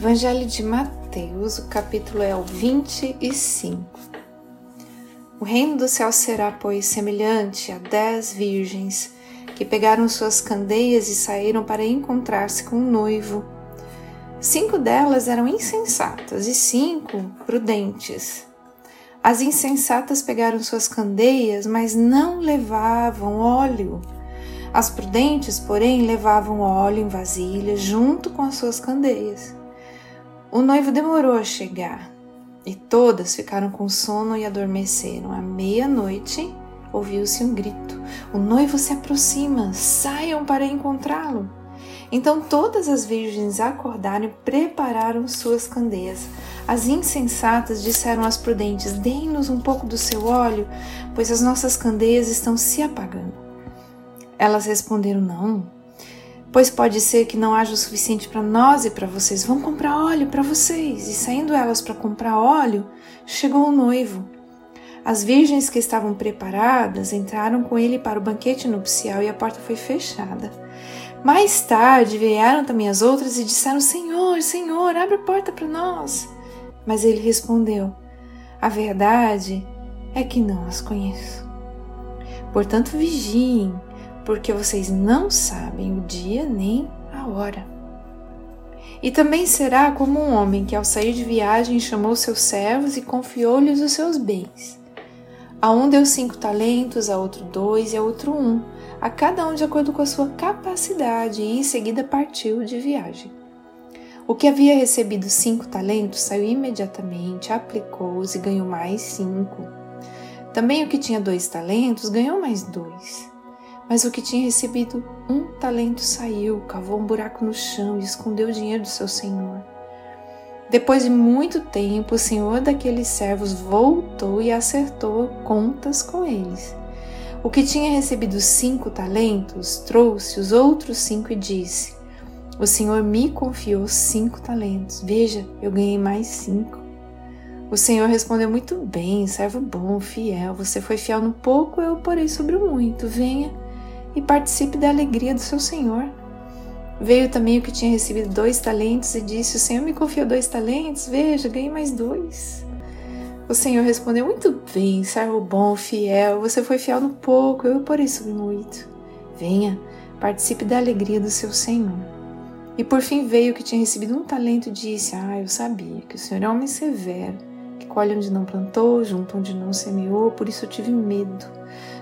Evangelho de Mateus, o capítulo é o 25. O reino do céu será, pois, semelhante a dez virgens que pegaram suas candeias e saíram para encontrar-se com o um noivo. Cinco delas eram insensatas e cinco prudentes. As insensatas pegaram suas candeias, mas não levavam óleo. As prudentes, porém, levavam óleo em vasilhas junto com as suas candeias. O noivo demorou a chegar e todas ficaram com sono e adormeceram. À meia-noite ouviu-se um grito: O noivo se aproxima, saiam para encontrá-lo. Então todas as virgens acordaram e prepararam suas candeias. As insensatas disseram às prudentes: Deem-nos um pouco do seu óleo, pois as nossas candeias estão se apagando. Elas responderam: Não pois pode ser que não haja o suficiente para nós e para vocês. Vão comprar óleo para vocês. E saindo elas para comprar óleo, chegou o noivo. As virgens que estavam preparadas entraram com ele para o banquete nupcial e a porta foi fechada. Mais tarde vieram também as outras e disseram: Senhor, Senhor, abre a porta para nós. Mas ele respondeu: A verdade é que não as conheço. Portanto, vigiem porque vocês não sabem o dia nem a hora. E também será como um homem que, ao sair de viagem, chamou seus servos e confiou-lhes os seus bens. A um deu cinco talentos, a outro dois e a outro um, a cada um de acordo com a sua capacidade, e em seguida partiu de viagem. O que havia recebido cinco talentos saiu imediatamente, aplicou-os e ganhou mais cinco. Também o que tinha dois talentos ganhou mais dois. Mas o que tinha recebido um talento saiu, cavou um buraco no chão e escondeu o dinheiro do seu senhor. Depois de muito tempo, o senhor daqueles servos voltou e acertou contas com eles. O que tinha recebido cinco talentos trouxe os outros cinco e disse: O senhor me confiou cinco talentos. Veja, eu ganhei mais cinco. O senhor respondeu muito bem, servo bom, fiel. Você foi fiel no pouco, eu porei sobre o muito. Venha e participe da alegria do seu Senhor. Veio também o que tinha recebido dois talentos e disse: O Senhor me confiou dois talentos, veja, ganhei mais dois. O Senhor respondeu: Muito bem, servo bom, fiel, você foi fiel no pouco, eu por isso muito. Venha, participe da alegria do seu Senhor. E por fim veio o que tinha recebido um talento e disse: Ah, eu sabia que o Senhor é homem severo, colhe onde não plantou, junto onde não semeou, por isso eu tive medo.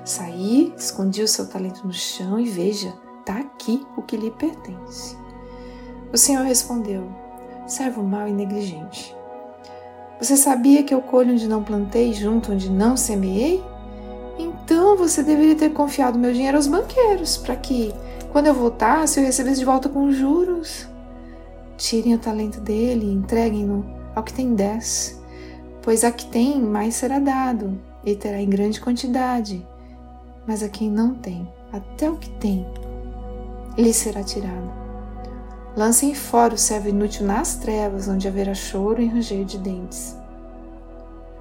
Saí, escondi o seu talento no chão e veja, está aqui o que lhe pertence. O Senhor respondeu: Servo mau e negligente. Você sabia que eu colho onde não plantei, junto onde não semeei? Então você deveria ter confiado meu dinheiro aos banqueiros, para que, quando eu voltasse, eu recebesse de volta com juros. Tirem o talento dele e entreguem-no ao que tem dez, pois a que tem mais será dado, e terá em grande quantidade mas a quem não tem, até o que tem, lhe será tirado. Lancem fora o servo inútil nas trevas, onde haverá choro e ranger de dentes.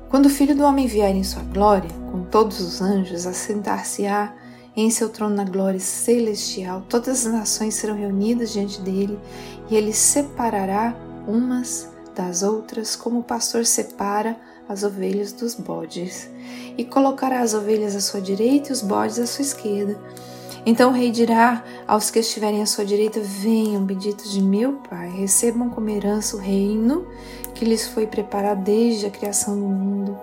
Quando o Filho do Homem vier em sua glória, com todos os anjos, assentar-se-á em seu trono na glória celestial, todas as nações serão reunidas diante dele, e ele separará umas das outras, como o pastor separa as ovelhas dos bodes, e colocará as ovelhas à sua direita e os bodes à sua esquerda. Então o rei dirá aos que estiverem à sua direita: Venham, benditos de meu Pai, recebam como herança o reino que lhes foi preparado desde a criação do mundo.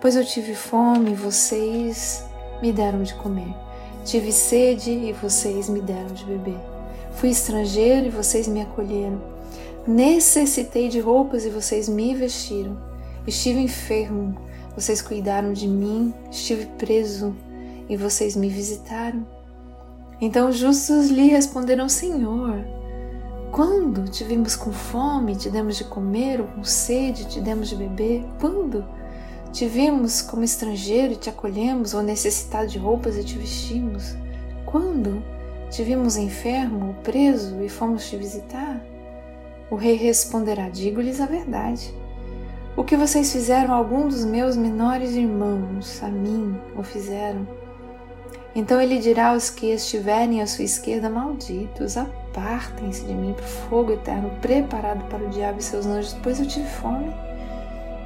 Pois eu tive fome e vocês me deram de comer. Tive sede e vocês me deram de beber. Fui estrangeiro e vocês me acolheram. Necessitei de roupas e vocês me vestiram. Estive enfermo, vocês cuidaram de mim, estive preso e vocês me visitaram. Então os justos lhe responderam: Senhor, quando te vimos com fome, te demos de comer, ou com sede, te demos de beber? Quando te vimos como estrangeiro e te acolhemos, ou necessitado de roupas e te vestimos? Quando te vimos enfermo ou preso e fomos te visitar? O rei responderá: Digo-lhes a verdade. O que vocês fizeram a algum dos meus menores irmãos, a mim o fizeram. Então ele dirá aos que estiverem à sua esquerda: Malditos, Apartem-se de mim para o fogo eterno preparado para o diabo e seus anjos, pois eu tive fome.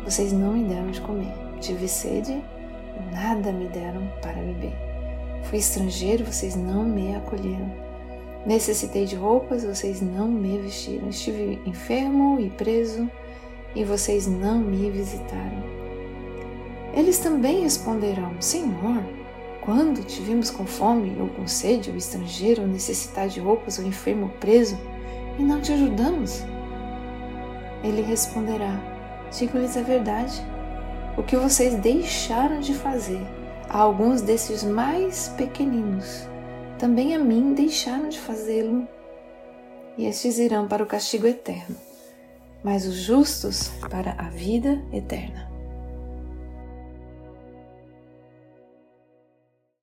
Vocês não me deram de comer. Tive sede, nada me deram para beber. Fui estrangeiro, vocês não me acolheram. Necessitei de roupas, vocês não me vestiram. Estive enfermo e preso, e vocês não me visitaram. Eles também responderão: Senhor, quando te vimos com fome ou com sede, ou estrangeiro, ou necessitar de roupas, ou enfermo ou preso, e não te ajudamos? Ele responderá: Digo-lhes a verdade. O que vocês deixaram de fazer a alguns desses mais pequeninos, também a mim deixaram de fazê-lo. E estes irão para o castigo eterno, mas os justos para a vida eterna.